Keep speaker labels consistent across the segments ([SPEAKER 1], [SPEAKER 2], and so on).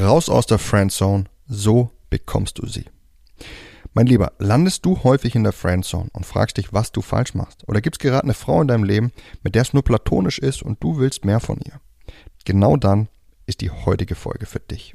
[SPEAKER 1] Raus aus der Friendzone, so bekommst du sie. Mein Lieber, landest du häufig in der Friendzone und fragst dich, was du falsch machst? Oder gibt es gerade eine Frau in deinem Leben, mit der es nur platonisch ist und du willst mehr von ihr? Genau dann ist die heutige Folge für dich.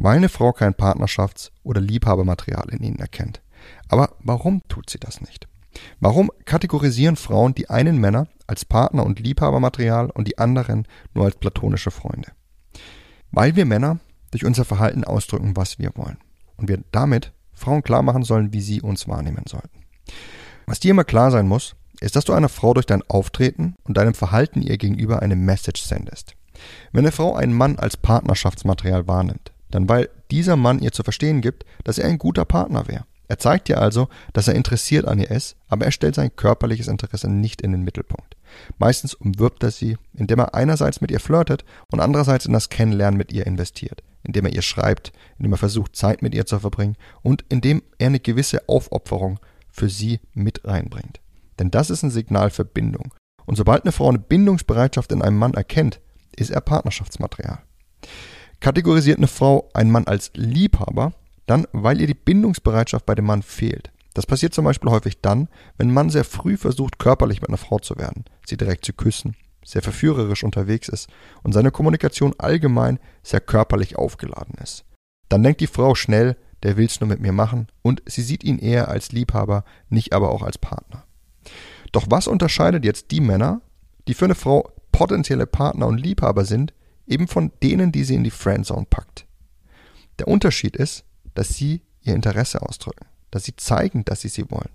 [SPEAKER 1] weil eine Frau kein Partnerschafts- oder Liebhabermaterial in ihnen erkennt. Aber warum tut sie das nicht? Warum kategorisieren Frauen die einen Männer als Partner und Liebhabermaterial und die anderen nur als platonische Freunde? Weil wir Männer durch unser Verhalten ausdrücken, was wir wollen. Und wir damit Frauen klar machen sollen, wie sie uns wahrnehmen sollten. Was dir immer klar sein muss, ist, dass du einer Frau durch dein Auftreten und deinem Verhalten ihr gegenüber eine Message sendest. Wenn eine Frau einen Mann als Partnerschaftsmaterial wahrnimmt, dann weil dieser Mann ihr zu verstehen gibt, dass er ein guter Partner wäre. Er zeigt ihr also, dass er interessiert an ihr ist, aber er stellt sein körperliches Interesse nicht in den Mittelpunkt. Meistens umwirbt er sie, indem er einerseits mit ihr flirtet und andererseits in das Kennenlernen mit ihr investiert, indem er ihr schreibt, indem er versucht, Zeit mit ihr zu verbringen und indem er eine gewisse Aufopferung für sie mit reinbringt. Denn das ist ein Signal für Bindung. Und sobald eine Frau eine Bindungsbereitschaft in einem Mann erkennt, ist er Partnerschaftsmaterial. Kategorisiert eine Frau einen Mann als Liebhaber, dann, weil ihr die Bindungsbereitschaft bei dem Mann fehlt. Das passiert zum Beispiel häufig dann, wenn ein Mann sehr früh versucht, körperlich mit einer Frau zu werden, sie direkt zu küssen, sehr verführerisch unterwegs ist und seine Kommunikation allgemein sehr körperlich aufgeladen ist. Dann denkt die Frau schnell, der will's nur mit mir machen und sie sieht ihn eher als Liebhaber, nicht aber auch als Partner. Doch was unterscheidet jetzt die Männer, die für eine Frau potenzielle Partner und Liebhaber sind, eben von denen, die sie in die Friendzone packt? Der Unterschied ist, dass sie ihr Interesse ausdrücken, dass sie zeigen, dass sie sie wollen.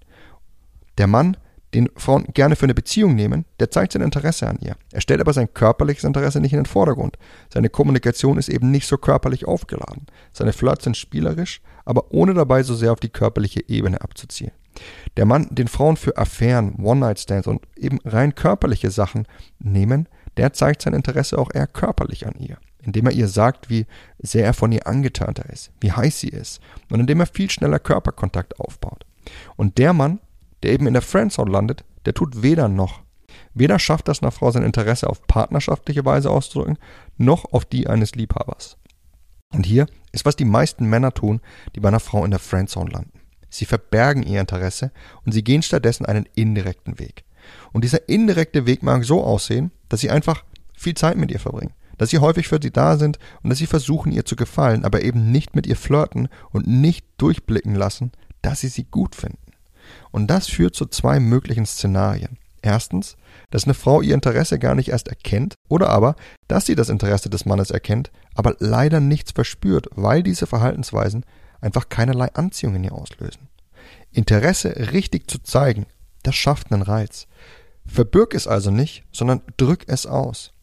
[SPEAKER 1] Der Mann, den Frauen gerne für eine Beziehung nehmen, der zeigt sein Interesse an ihr. Er stellt aber sein körperliches Interesse nicht in den Vordergrund. Seine Kommunikation ist eben nicht so körperlich aufgeladen. Seine Flirts sind spielerisch, aber ohne dabei so sehr auf die körperliche Ebene abzuziehen. Der Mann, den Frauen für Affären, One-Night-Stands und eben rein körperliche Sachen nehmen, der zeigt sein Interesse auch eher körperlich an ihr indem er ihr sagt, wie sehr er von ihr angetanter ist, wie heiß sie ist und indem er viel schneller Körperkontakt aufbaut. Und der Mann, der eben in der Friendzone landet, der tut weder noch. Weder schafft das einer Frau sein Interesse auf partnerschaftliche Weise auszudrücken, noch auf die eines Liebhabers. Und hier ist, was die meisten Männer tun, die bei einer Frau in der Friendzone landen. Sie verbergen ihr Interesse und sie gehen stattdessen einen indirekten Weg. Und dieser indirekte Weg mag so aussehen, dass sie einfach viel Zeit mit ihr verbringen, dass sie häufig für sie da sind und dass sie versuchen, ihr zu gefallen, aber eben nicht mit ihr flirten und nicht durchblicken lassen, dass sie sie gut finden. Und das führt zu zwei möglichen Szenarien. Erstens, dass eine Frau ihr Interesse gar nicht erst erkennt oder aber, dass sie das Interesse des Mannes erkennt, aber leider nichts verspürt, weil diese Verhaltensweisen einfach keinerlei Anziehung in ihr auslösen. Interesse richtig zu zeigen, das schafft einen Reiz. Verbirg es also nicht, sondern drück es aus.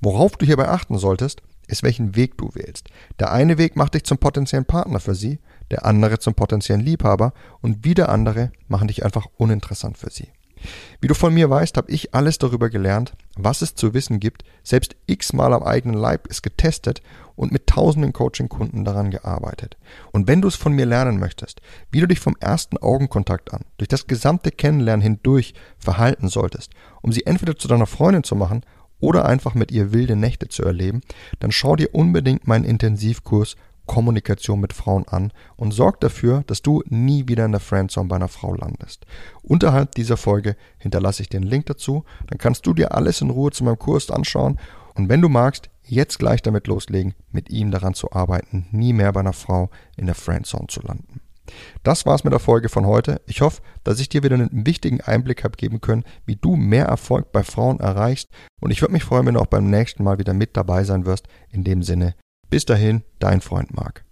[SPEAKER 1] Worauf du hierbei achten solltest, ist, welchen Weg du wählst. Der eine Weg macht dich zum potenziellen Partner für sie, der andere zum potenziellen Liebhaber und wieder andere machen dich einfach uninteressant für sie. Wie du von mir weißt, habe ich alles darüber gelernt, was es zu wissen gibt, selbst x-mal am eigenen Leib ist getestet und mit tausenden Coaching-Kunden daran gearbeitet. Und wenn du es von mir lernen möchtest, wie du dich vom ersten Augenkontakt an, durch das gesamte Kennenlernen hindurch verhalten solltest, um sie entweder zu deiner Freundin zu machen oder einfach mit ihr wilde Nächte zu erleben, dann schau dir unbedingt meinen Intensivkurs Kommunikation mit Frauen an und sorg dafür, dass du nie wieder in der Friendzone bei einer Frau landest. Unterhalb dieser Folge hinterlasse ich den Link dazu, dann kannst du dir alles in Ruhe zu meinem Kurs anschauen und wenn du magst, jetzt gleich damit loslegen, mit ihm daran zu arbeiten, nie mehr bei einer Frau in der Friendzone zu landen. Das war's mit der Folge von heute. Ich hoffe, dass ich dir wieder einen wichtigen Einblick habe geben können, wie du mehr Erfolg bei Frauen erreichst. Und ich würde mich freuen, wenn du auch beim nächsten Mal wieder mit dabei sein wirst. In dem Sinne, Bis dahin, dein Freund Marc.